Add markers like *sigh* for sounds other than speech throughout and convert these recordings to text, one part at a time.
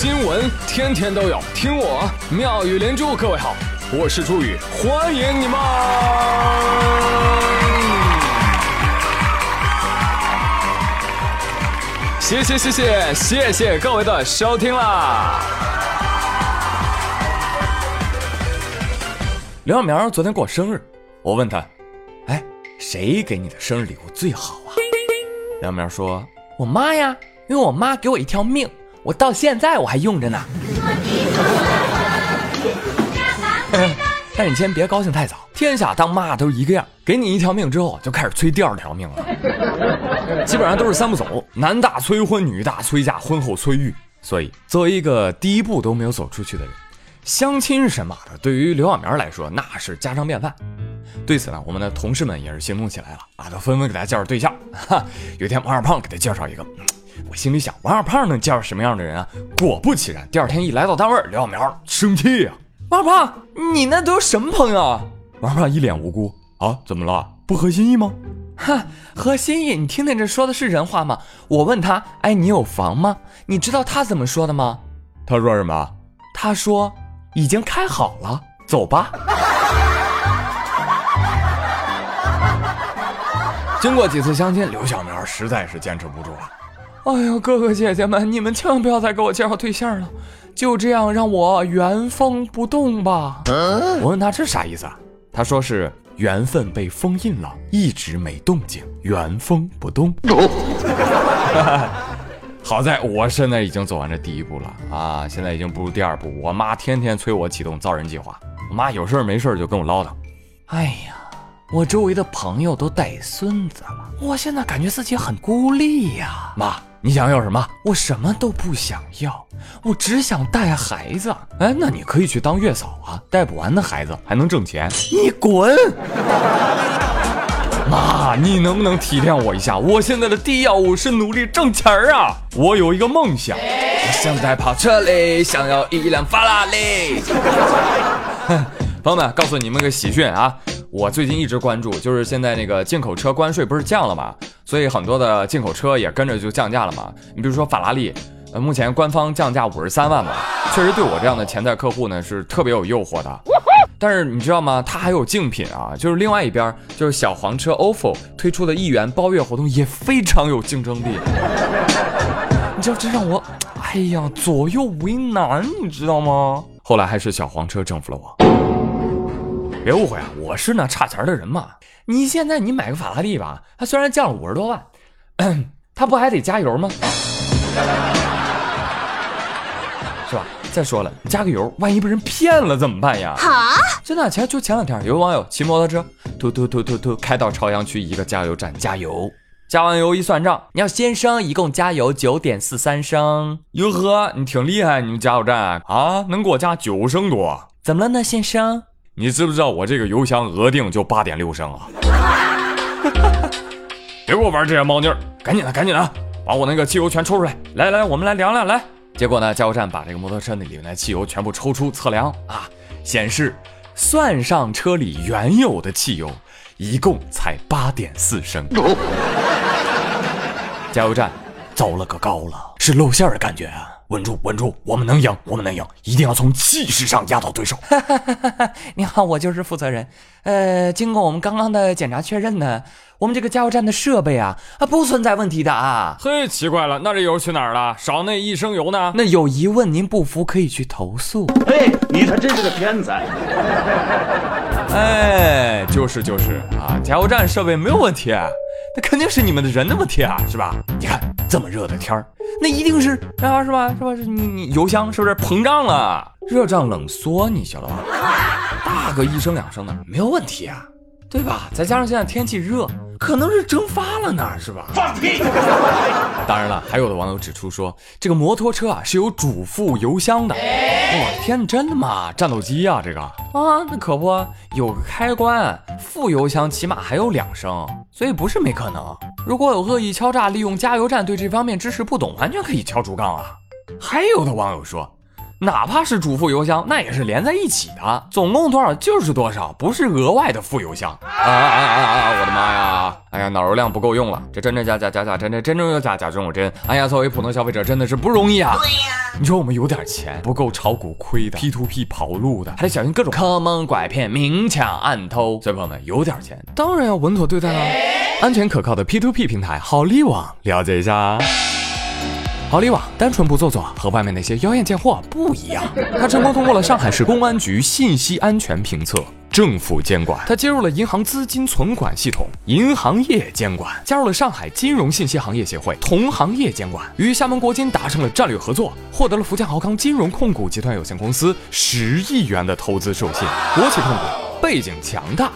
新闻天天都有，听我妙语连珠。各位好，我是朱宇，欢迎你们！谢谢谢谢谢谢各位的收听啦！刘小苗昨天过生日，我问他，哎，谁给你的生日礼物最好啊？梁苗说：“我妈呀，因为我妈给我一条命，我到现在我还用着呢。但你先别高兴太早，天下当妈都一个样，给你一条命之后，就开始催第二条命了。基本上都是三步走：男大催婚，女大催嫁，婚后催育。所以，作为一个第一步都没有走出去的人，相亲神马的，对于刘小明来说那是家常便饭。对此呢，我们的同事们也是行动起来了啊，都纷纷给他介绍对象。哈，有一天王二胖给他介绍一个，我心里想，王二胖能介绍什么样的人啊？果不其然，第二天一来到单位，刘小苗生气呀。王二胖，你那都是什么朋友啊？王二胖一脸无辜啊，怎么了？不合心意吗？哈，合心意？你听听这说的是人话吗？我问他，哎，你有房吗？你知道他怎么说的吗？他说什么？他说已经开好了，走吧。*laughs* 经过几次相亲，刘小苗实在是坚持不住了。哎呦，哥哥姐姐们，你们千万不要再给我介绍对象了，就这样让我原封不动吧。我问他这啥意思啊？他说是缘分被封印了，一直没动静，原封不动。*laughs* 好在我现在已经走完这第一步了啊，现在已经步入第二步。我妈天天催我启动造人计划，我妈有事没事就跟我唠叨。哎呀。我周围的朋友都带孙子了，我现在感觉自己很孤立呀。妈，你想要什么？我什么都不想要，我只想带孩子。哎，那你可以去当月嫂啊，带不完的孩子还能挣钱。你滚！妈，你能不能体谅我一下？我现在的第一要务是努力挣钱啊！我有一个梦想，我想在跑车里，想要一辆法拉利。*laughs* 朋友们，告诉你们个喜讯啊！我最近一直关注，就是现在那个进口车关税不是降了吗？所以很多的进口车也跟着就降价了嘛。你比如说法拉利，呃，目前官方降价五十三万嘛，确实对我这样的潜在客户呢是特别有诱惑的。但是你知道吗？它还有竞品啊，就是另外一边就是小黄车 ofo 推出的一元包月活动也非常有竞争力。你知道这让我，哎呀，左右为难，你知道吗？后来还是小黄车征服了我。别误会啊，我是那差钱的人嘛。你现在你买个法拉利吧，它虽然降了五十多万，它不还得加油吗？是吧？再说了，加个油，万一被人骗了怎么办呀？哈！真的，前就前两天，有个网友骑摩托车，突突突突突开到朝阳区一个加油站加油，加完油一算账，你要先生一共加油九点四三升。哟呵，你挺厉害，你们加油站啊，能给我加九升多？怎么了呢，先生？你知不知道我这个油箱额定就八点六升啊？*laughs* 别给我玩这些猫腻儿，赶紧的，赶紧的，把我那个汽油全抽出来。来来，我们来量量来。结果呢，加油站把这个摩托车那里面的汽油全部抽出测量啊，显示算上车里原有的汽油，一共才八点四升。加油站糟了个高了，是露馅的感觉啊。稳住，稳住，我们能赢，我们能赢，一定要从气势上压倒对手。*laughs* 你好，我就是负责人。呃，经过我们刚刚的检查确认呢，我们这个加油站的设备啊啊不存在问题的啊。嘿，奇怪了，那这油去哪儿了？少那一升油呢？那有疑问您不服可以去投诉。嘿，你可真是个天才。*laughs* 哎，就是就是啊，加油站设备没有问题，那肯定是你们的人的问题啊，是吧？你看这么热的天儿。那一定是啊，是吧？是吧？是你你油箱是不是膨胀了？热胀冷缩，你晓得吧？*laughs* 大个一升两升的没有问题啊，对吧？再加上现在天气热，可能是蒸发了呢，是吧？放屁！当然了，还有的网友指出说，这个摩托车啊是有主副油箱的。我的天，真的吗？战斗机啊，这个啊，那可不有个开关，副油箱起码还有两升，所以不是没可能。如果有恶意敲诈，利用加油站对这方面知识不懂，完全可以敲竹杠啊。还有的网友说，哪怕是主副邮箱，那也是连在一起的，总共多少就是多少，不是额外的副邮箱。啊啊啊啊啊！我的妈呀！哎呀，脑容量不够用了，这真真假假假假真真真真又假假真又真。哎呀，作为普通消费者真的是不容易啊。对呀，你说我们有点钱，不够炒股亏的，P to P 跑路的，还得小心各种坑蒙拐骗、明抢暗偷。所以朋友们，有点钱当然要稳妥对待了。安全可靠的 P to P 平台好利网，了解一下。好利网单纯不做作，和外面那些妖艳贱货不一样。他成功通过了上海市公安局信息安全评测，政府监管。他接入了银行资金存管系统，银行业监管。加入了上海金融信息行业协会，同行业监管。与厦门国金达成了战略合作，获得了福建豪康金融控股集团有限公司十亿元的投资授信。国企控股，背景强大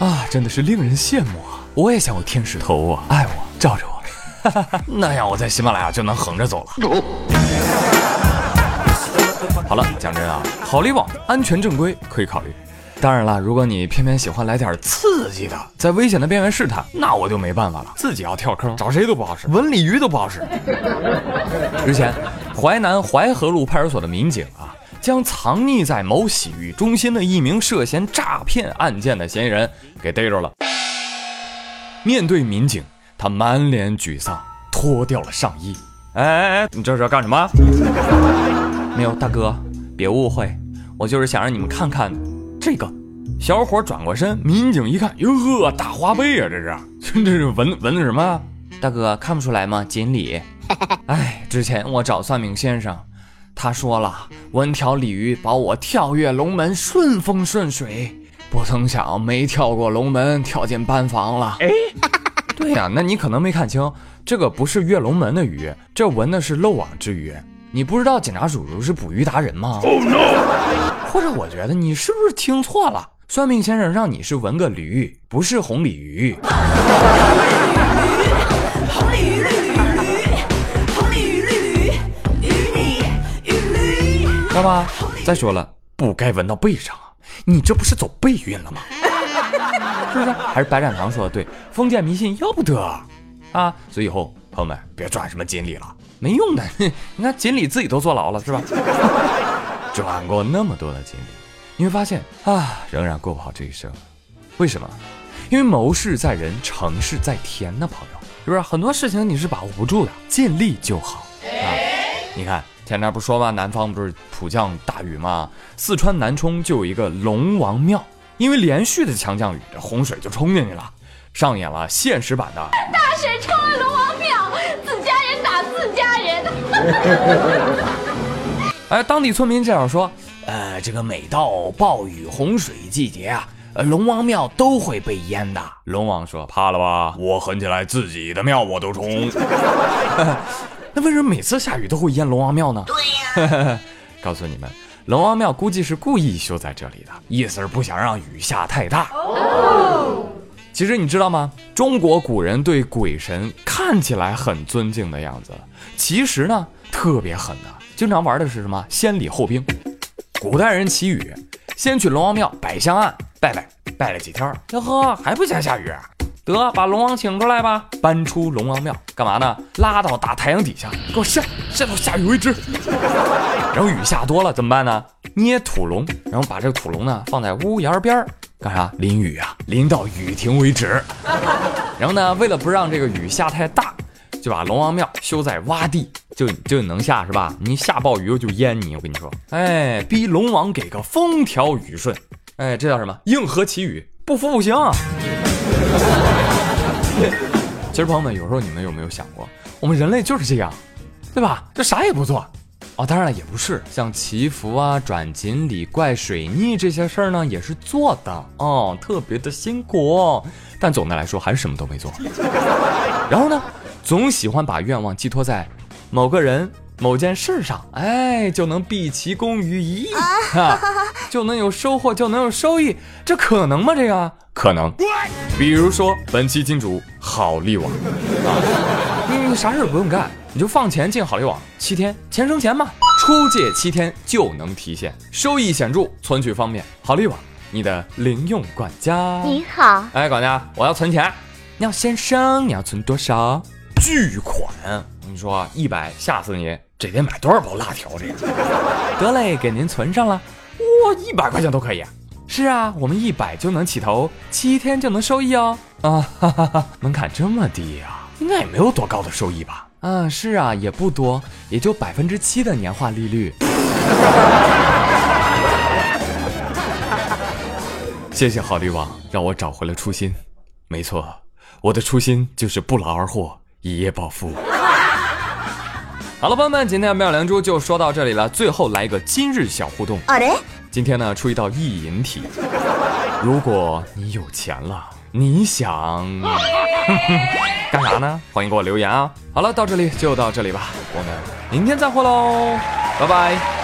啊，真的是令人羡慕啊！我也想有天使投我，爱我，罩着我。*laughs* 那样我在喜马拉雅就能横着走了。好了，讲真啊，好利网安全正规可以考虑。当然了，如果你偏偏喜欢来点刺激的，在危险的边缘试探，那我就没办法了，自己要跳坑，找谁都不好使，文鲤鱼都不好使。日前，淮南淮河路派出所的民警啊，将藏匿在某洗浴中心的一名涉嫌诈骗案件的嫌疑人给逮着了。面对民警。他满脸沮丧，脱掉了上衣。哎哎哎，你这是要干什么？没有，大哥，别误会，我就是想让你们看看这个。小伙转过身，民警一看，哟呵，大花呗啊，这是，*laughs* 这是纹纹的什么？大哥看不出来吗？锦鲤。*laughs* 哎，之前我找算命先生，他说了，纹条鲤鱼保我跳跃龙门，顺风顺水。不曾想没跳过龙门，跳进班房了。哎。对呀，那你可能没看清，这个不是跃龙门的鱼，这纹的是漏网之鱼。你不知道警察叔叔是捕鱼达人吗？哦，no 或者我觉得你是不是听错了？算命先生让你是纹个驴，不是红鲤鱼。红鲤鱼，绿鲤鱼，红鲤鱼，绿鲤鱼，鱼你鱼驴，知道吧？再说了，不该纹到背上啊，你这不是走背运了吗？是不是？*laughs* 还是白展堂说的对，封建迷信要不得啊！所以以后朋友们别转什么锦鲤了，没用的。*laughs* 你看锦鲤自己都坐牢了，是吧？*laughs* 转过那么多的锦鲤，你会发现啊，仍然过不好这一生。为什么？因为谋事在人，成事在天呢，朋友，是不是？很多事情你是把握不住的，尽力就好啊。你看前面不说吗？南方不是普降大雨吗？四川南充就有一个龙王庙。因为连续的强降雨，这洪水就冲进去了，上演了现实版的大水冲了龙王庙，自家人打自家人。*laughs* 哎，当地村民这样说：，呃，这个每到暴雨洪水季节啊，呃，龙王庙都会被淹的。龙王说：，怕了吧？我狠起来，自己的庙我都冲。*laughs* 那为什么每次下雨都会淹龙王庙呢？对呀，*laughs* 告诉你们。龙王庙估计是故意修在这里的，意思是不想让雨下太大。其实你知道吗？中国古人对鬼神看起来很尊敬的样子，其实呢特别狠的，经常玩的是什么先礼后兵。古代人祈雨，先去龙王庙摆香案拜拜，拜了几天，哟呵还不嫌下雨，得把龙王请出来吧，搬出龙王庙干嘛呢？拉到大太阳底下给我晒，晒到下雨为止。然后雨下多了怎么办呢？捏土龙，然后把这个土龙呢放在屋檐边儿，干啥？淋雨啊，淋到雨停为止。*laughs* 然后呢，为了不让这个雨下太大，就把龙王庙修在洼地，就就能下是吧？你下暴雨就淹你，我跟你说，哎，逼龙王给个风调雨顺，哎，这叫什么？硬核祈雨，不服不行。*laughs* 其实朋友们，有时候你们有没有想过，我们人类就是这样，对吧？就啥也不做。哦，当然了，也不是，像祈福啊、转锦鲤、怪水逆这些事儿呢，也是做的哦，特别的辛苦。但总的来说，还是什么都没做。*laughs* 然后呢，总喜欢把愿望寄托在某个人、某件事上，哎，就能毕其功于一役，就能有收获，就能有收益，这可能吗？这个可能。比如说本期金主好利网啊，你啥事不用干。你就放钱进好利网，七天钱生钱嘛，出借七天就能提现，收益显著，存取方便。好利网，你的零用管家。你好，哎，管家，我要存钱。你要先生，你要存多少？巨款，你说一百吓死你，这得买多少包辣条？这个得嘞，给您存上了。哇，一百块钱都可以。是啊，我们一百就能起投，七天就能收益哦。啊，哈哈哈，门槛这么低呀？应该也没有多高的收益吧？啊，是啊，也不多，也就百分之七的年化利率。谢谢好利网，让我找回了初心。没错，我的初心就是不劳而获，一夜暴富。*laughs* 好了，朋友们，今天的妙良珠就说到这里了。最后来一个今日小互动。今天呢，出一道意淫题。如果你有钱了，你想 *laughs* 干啥呢？欢迎给我留言啊！好了，到这里就到这里吧，我们明天再会喽，拜拜。